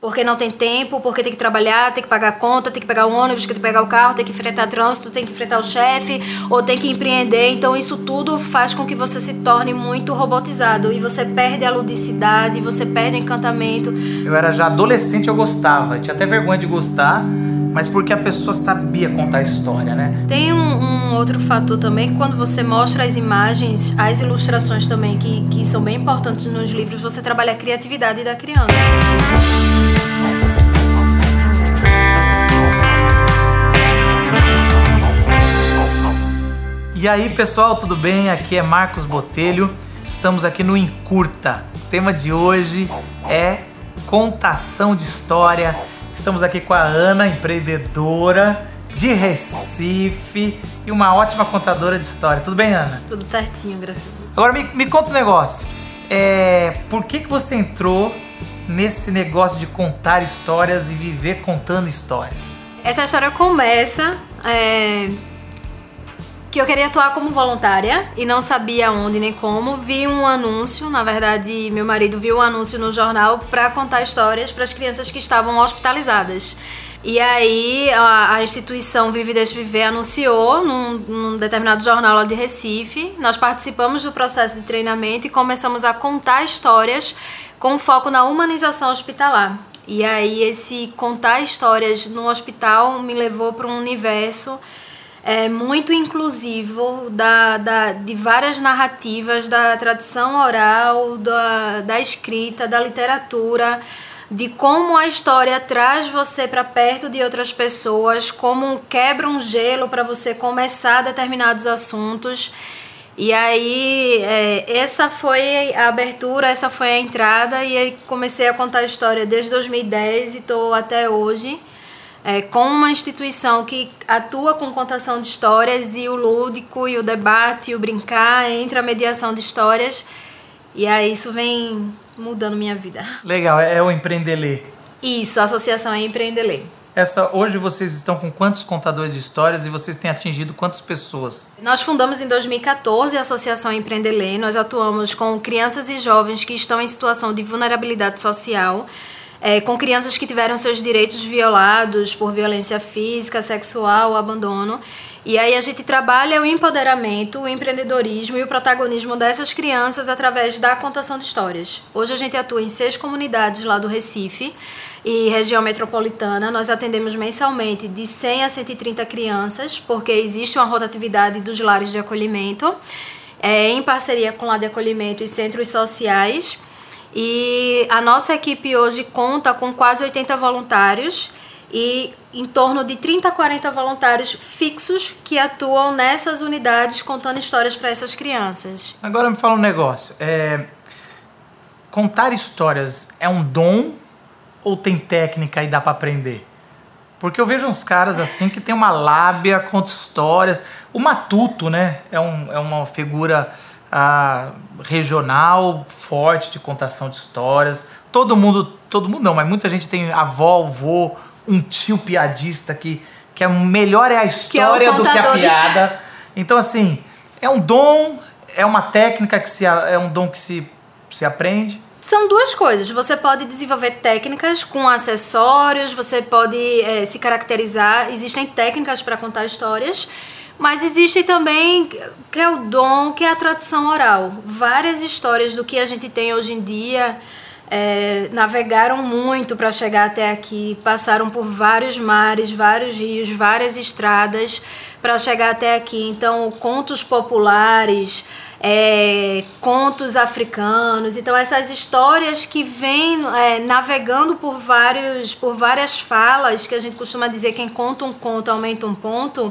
Porque não tem tempo, porque tem que trabalhar, tem que pagar a conta, tem que pegar o ônibus, tem que pegar o carro, tem que enfrentar trânsito, tem que enfrentar o chefe, ou tem que empreender. Então isso tudo faz com que você se torne muito robotizado e você perde a ludicidade, você perde o encantamento. Eu era já adolescente, eu gostava, tinha até vergonha de gostar, mas porque a pessoa sabia contar a história, né? Tem um, um outro fator também, que quando você mostra as imagens, as ilustrações também, que, que são bem importantes nos livros, você trabalha a criatividade da criança. E aí, pessoal, tudo bem? Aqui é Marcos Botelho. Estamos aqui no Encurta. O tema de hoje é contação de história. Estamos aqui com a Ana, empreendedora de Recife e uma ótima contadora de história. Tudo bem, Ana? Tudo certinho, graças a Deus. Agora me, me conta um negócio. É, por que, que você entrou nesse negócio de contar histórias e viver contando histórias? Essa história começa é, que eu queria atuar como voluntária e não sabia onde nem como. Vi um anúncio, na verdade, meu marido viu um anúncio no jornal para contar histórias para as crianças que estavam hospitalizadas. E aí a, a, instituição Vive Viver anunciou num, num, determinado jornal lá de Recife. Nós participamos do processo de treinamento e começamos a contar histórias com foco na humanização hospitalar. E aí esse contar histórias no hospital me levou para um universo é, muito inclusivo da, da, de várias narrativas da tradição oral, da, da escrita, da literatura, de como a história traz você para perto de outras pessoas, como quebra um gelo para você começar determinados assuntos. E aí, é, essa foi a abertura, essa foi a entrada, e aí comecei a contar a história desde 2010 e estou até hoje é, com uma instituição que atua com contação de histórias e o lúdico e o debate e o brincar entre a mediação de histórias. E aí isso vem mudando minha vida. Legal, é o Empreendelê. Isso, a associação é Empreendelê. Essa, hoje vocês estão com quantos contadores de histórias e vocês têm atingido quantas pessoas? Nós fundamos em 2014 a Associação Empreendelê. Nós atuamos com crianças e jovens que estão em situação de vulnerabilidade social é, com crianças que tiveram seus direitos violados por violência física, sexual, abandono. E aí a gente trabalha o empoderamento, o empreendedorismo e o protagonismo dessas crianças através da contação de histórias. Hoje a gente atua em seis comunidades lá do Recife e região metropolitana. Nós atendemos mensalmente de 100 a 130 crianças, porque existe uma rotatividade dos lares de acolhimento, é, em parceria com lá de acolhimento e centros sociais. E a nossa equipe hoje conta com quase 80 voluntários e em torno de 30 a 40 voluntários fixos que atuam nessas unidades contando histórias para essas crianças. Agora me fala um negócio. É... Contar histórias é um dom ou tem técnica e dá para aprender? Porque eu vejo uns caras assim que tem uma lábia, conta histórias. O Matuto, né? É, um, é uma figura ah, regional forte de contação de histórias. Todo mundo, todo mundo não, mas muita gente tem avó, avô, um tio piadista que, que é melhor é a história é do que a piada. Então, assim, é um dom, é uma técnica que se é um dom que se, se aprende. São duas coisas. Você pode desenvolver técnicas com acessórios, você pode é, se caracterizar. Existem técnicas para contar histórias mas existe também que é o dom, que é a tradição oral. Várias histórias do que a gente tem hoje em dia é, navegaram muito para chegar até aqui, passaram por vários mares, vários rios, várias estradas para chegar até aqui. Então, contos populares, é, contos africanos. Então, essas histórias que vêm é, navegando por, vários, por várias falas, que a gente costuma dizer quem conta um conto aumenta um ponto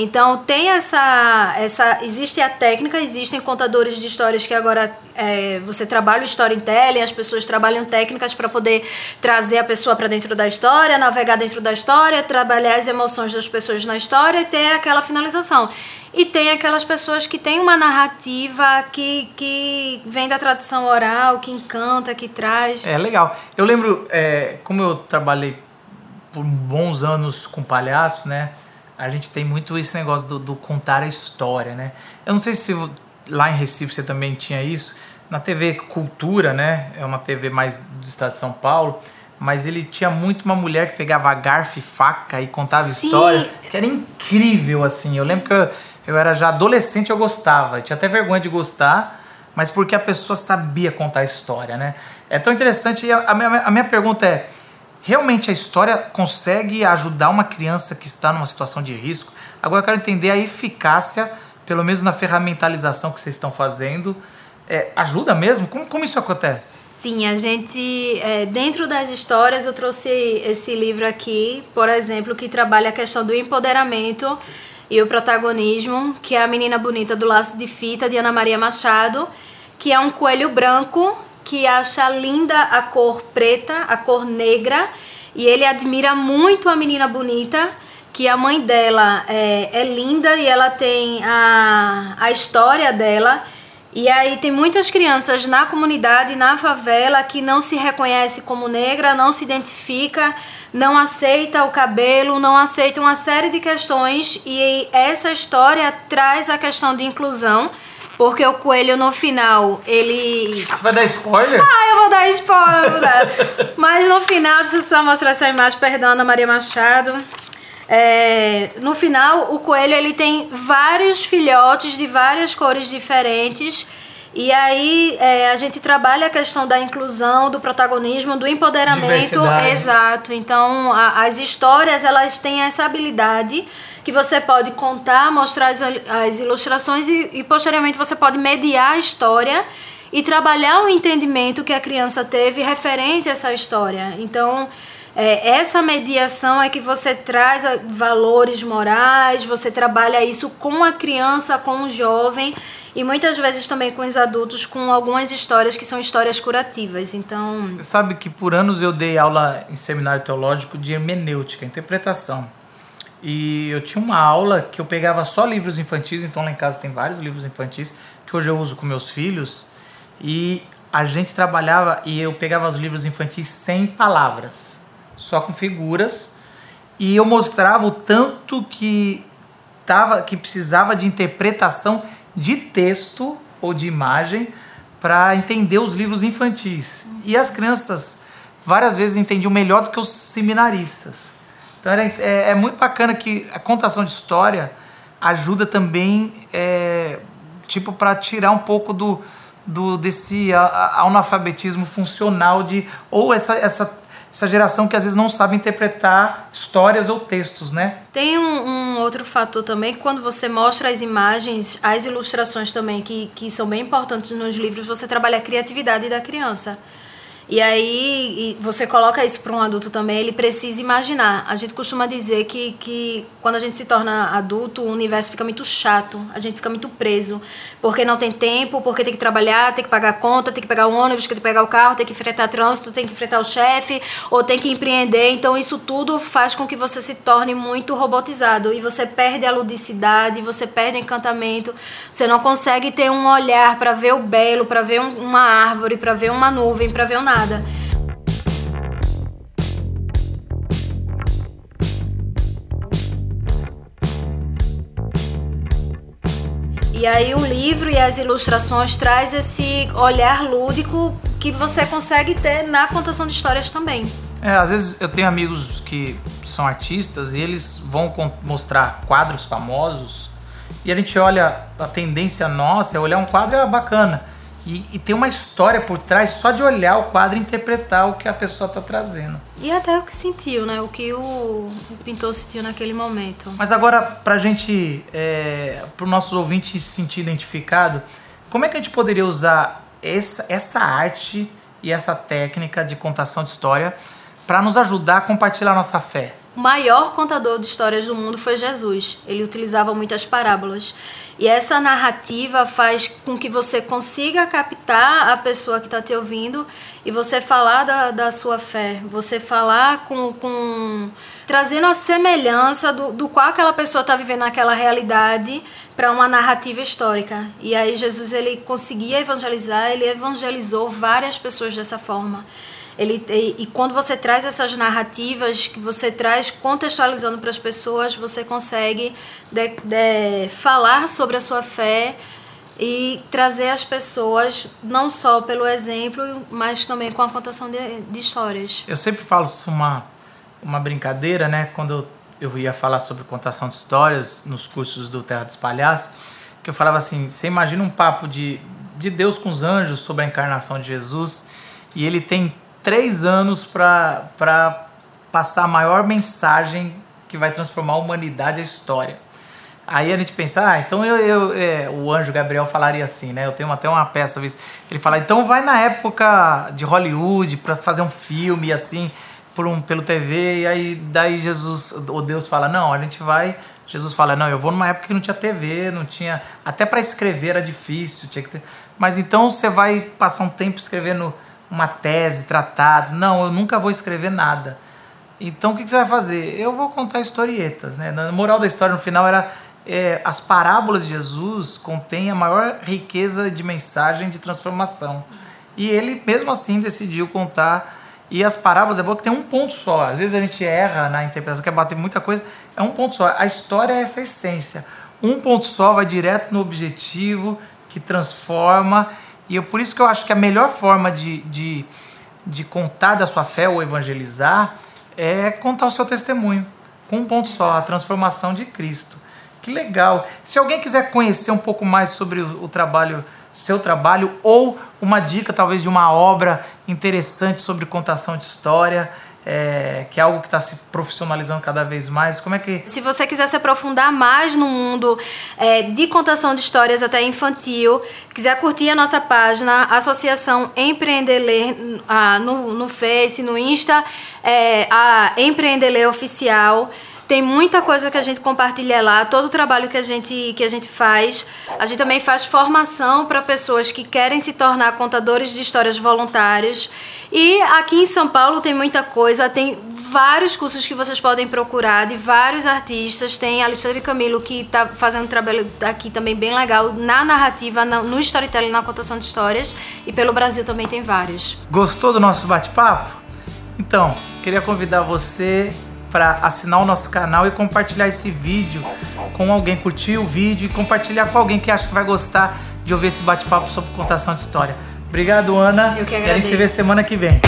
então tem essa, essa existe a técnica, existem contadores de histórias que agora é, você trabalha o storytelling, as pessoas trabalham técnicas para poder trazer a pessoa para dentro da história, navegar dentro da história, trabalhar as emoções das pessoas na história e ter aquela finalização. E tem aquelas pessoas que têm uma narrativa que, que vem da tradição oral, que encanta, que traz. É legal. Eu lembro, é, como eu trabalhei por bons anos com palhaço, né? A gente tem muito esse negócio do, do, contar a história, né? Eu não sei se lá em Recife você também tinha isso. Na TV Cultura, né? É uma TV mais do estado de São Paulo. mas ele tinha muito uma mulher que pegava garfo e faca e contava Sim. história, que era incrível, assim. Eu lembro que eu, eu era já adolescente, eu gostava. Eu tinha até vergonha de gostar, mas porque a pessoa sabia contar história, né? É tão interessante. E a, a, minha, a minha pergunta é: realmente a história consegue ajudar uma criança que está numa situação de risco? Agora eu quero entender a eficácia, pelo menos na ferramentalização que vocês estão fazendo. É, ajuda mesmo? Como, como isso acontece? Sim, a gente, é, dentro das histórias, eu trouxe esse livro aqui, por exemplo, que trabalha a questão do empoderamento e o protagonismo, que é a Menina Bonita do Laço de Fita, de Ana Maria Machado, que é um coelho branco que acha linda a cor preta, a cor negra, e ele admira muito a menina bonita, que a mãe dela é, é linda e ela tem a, a história dela. E aí tem muitas crianças na comunidade, na favela, que não se reconhece como negra, não se identifica, não aceita o cabelo, não aceita uma série de questões. E essa história traz a questão de inclusão. Porque o coelho no final, ele. Você vai dar spoiler? Ah, eu vou dar spoiler, vou dar. Mas no final, deixa eu só mostrar essa imagem, perdão, Ana Maria Machado. É, no final, o coelho ele tem vários filhotes de várias cores diferentes. E aí é, a gente trabalha a questão da inclusão, do protagonismo, do empoderamento. Exato. Então, a, as histórias elas têm essa habilidade que você pode contar, mostrar as, as ilustrações e, e posteriormente você pode mediar a história e trabalhar o entendimento que a criança teve referente a essa história. Então, é, essa mediação é que você traz valores morais, você trabalha isso com a criança, com o jovem e muitas vezes também com os adultos com algumas histórias que são histórias curativas. Então, sabe que por anos eu dei aula em seminário teológico de hermenêutica, interpretação. E eu tinha uma aula que eu pegava só livros infantis, então lá em casa tem vários livros infantis que hoje eu uso com meus filhos. E a gente trabalhava e eu pegava os livros infantis sem palavras só com figuras, e eu mostrava o tanto que tava, que precisava de interpretação de texto ou de imagem para entender os livros infantis. E as crianças várias vezes entendiam melhor do que os seminaristas. Então era, é, é muito bacana que a contação de história ajuda também, é, tipo, para tirar um pouco do, do desse analfabetismo funcional de ou essa, essa essa geração que às vezes não sabe interpretar histórias ou textos, né? Tem um, um, outro fator também, quando você mostra as imagens, as ilustrações também, que, que são bem importantes nos livros, você trabalha a criatividade da criança. E aí você coloca isso para um adulto também, ele precisa imaginar. A gente costuma dizer que, que quando a gente se torna adulto, o universo fica muito chato, a gente fica muito preso, porque não tem tempo, porque tem que trabalhar, tem que pagar a conta, tem que pegar o ônibus, tem que pegar o carro, tem que enfrentar trânsito, tem que enfrentar o chefe, ou tem que empreender. Então isso tudo faz com que você se torne muito robotizado e você perde a ludicidade, você perde o encantamento, você não consegue ter um olhar para ver o belo, para ver um, uma árvore, para ver uma nuvem, para ver um nada E aí o livro e as ilustrações traz esse olhar lúdico que você consegue ter na contação de histórias também. É, às vezes eu tenho amigos que são artistas e eles vão mostrar quadros famosos e a gente olha a tendência nossa é olhar um quadro é bacana e, e, tem uma história por trás só de olhar o quadro e interpretar o que a pessoa está trazendo. E até o que sentiu, né? O que o, o pintor sentiu naquele momento. Mas agora, para a gente, é, para os nossos ouvintes se sentir identificado, como é que a gente poderia usar essa, essa arte e essa técnica de contação de história para nos ajudar a compartilhar nossa fé? O maior contador de histórias do mundo foi Jesus. Ele utilizava muitas parábolas. E essa narrativa faz com que você consiga captar a pessoa que está te ouvindo e você falar da, da sua fé, você falar com, com trazendo a semelhança do, do qual aquela pessoa está vivendo naquela realidade para uma narrativa histórica. E aí Jesus ele conseguia evangelizar, ele evangelizou várias pessoas dessa forma. Ele, e, e, quando você traz essas narrativas, que você traz contextualizando para as pessoas, você consegue de, de, falar sobre a sua fé e trazer as pessoas não só pelo exemplo, mas também com a contação de, de histórias. Eu sempre falo isso uma uma brincadeira, né? Quando eu, eu ia falar sobre contação de histórias nos cursos do Terra dos Palhaços, que eu falava assim: você imagina um papo de, de Deus com os anjos sobre a encarnação de Jesus e ele tem três anos para passar a maior mensagem que vai transformar a humanidade e a história. Aí a gente pensa, ah, então eu, eu é, o anjo Gabriel falaria assim, né? Eu tenho até uma peça, ele fala, então vai na época de Hollywood para fazer um filme assim, por um, pelo TV, e aí daí Jesus, ou Deus fala, não, a gente vai. Jesus fala, não, eu vou numa época que não tinha TV, não tinha. Até para escrever era difícil, tinha que ter. Mas então você vai passar um tempo escrevendo uma tese, tratados. Não, eu nunca vou escrever nada. Então o que, que você vai fazer? Eu vou contar historietas, né? Na moral da história no final era é, as parábolas de Jesus contêm a maior riqueza de mensagem de transformação. Isso. E ele mesmo assim decidiu contar. E as parábolas é bom que tem um ponto só. Às vezes a gente erra na interpretação, quer bater muita coisa. É um ponto só. A história é essa essência. Um ponto só vai direto no objetivo que transforma. E eu, por isso que eu acho que a melhor forma de, de, de contar da sua fé ou evangelizar é contar o seu testemunho, com um ponto só, a transformação de Cristo. Que legal! Se alguém quiser conhecer um pouco mais sobre o, o trabalho, seu trabalho, ou uma dica talvez de uma obra interessante sobre contação de história, é, que é algo que está se profissionalizando cada vez mais. Como é que. Se você quiser se aprofundar mais no mundo é, de contação de histórias até infantil, quiser curtir a nossa página, Associação Empreender Ler, ah, no, no Face, no Insta, é, a Empreender Ler Oficial. Tem muita coisa que a gente compartilha lá, todo o trabalho que a gente, que a gente faz. A gente também faz formação para pessoas que querem se tornar contadores de histórias voluntários. E aqui em São Paulo tem muita coisa, tem vários cursos que vocês podem procurar de vários artistas. Tem Alexandre Camilo que está fazendo um trabalho aqui também bem legal na narrativa, no storytelling, na contação de histórias. E pelo Brasil também tem vários. Gostou do nosso bate-papo? Então, queria convidar você para assinar o nosso canal e compartilhar esse vídeo com alguém, curtir o vídeo e compartilhar com alguém que acha que vai gostar de ouvir esse bate-papo sobre contação de história. Obrigado, Ana. Eu que agradeço. E a gente se vê semana que vem.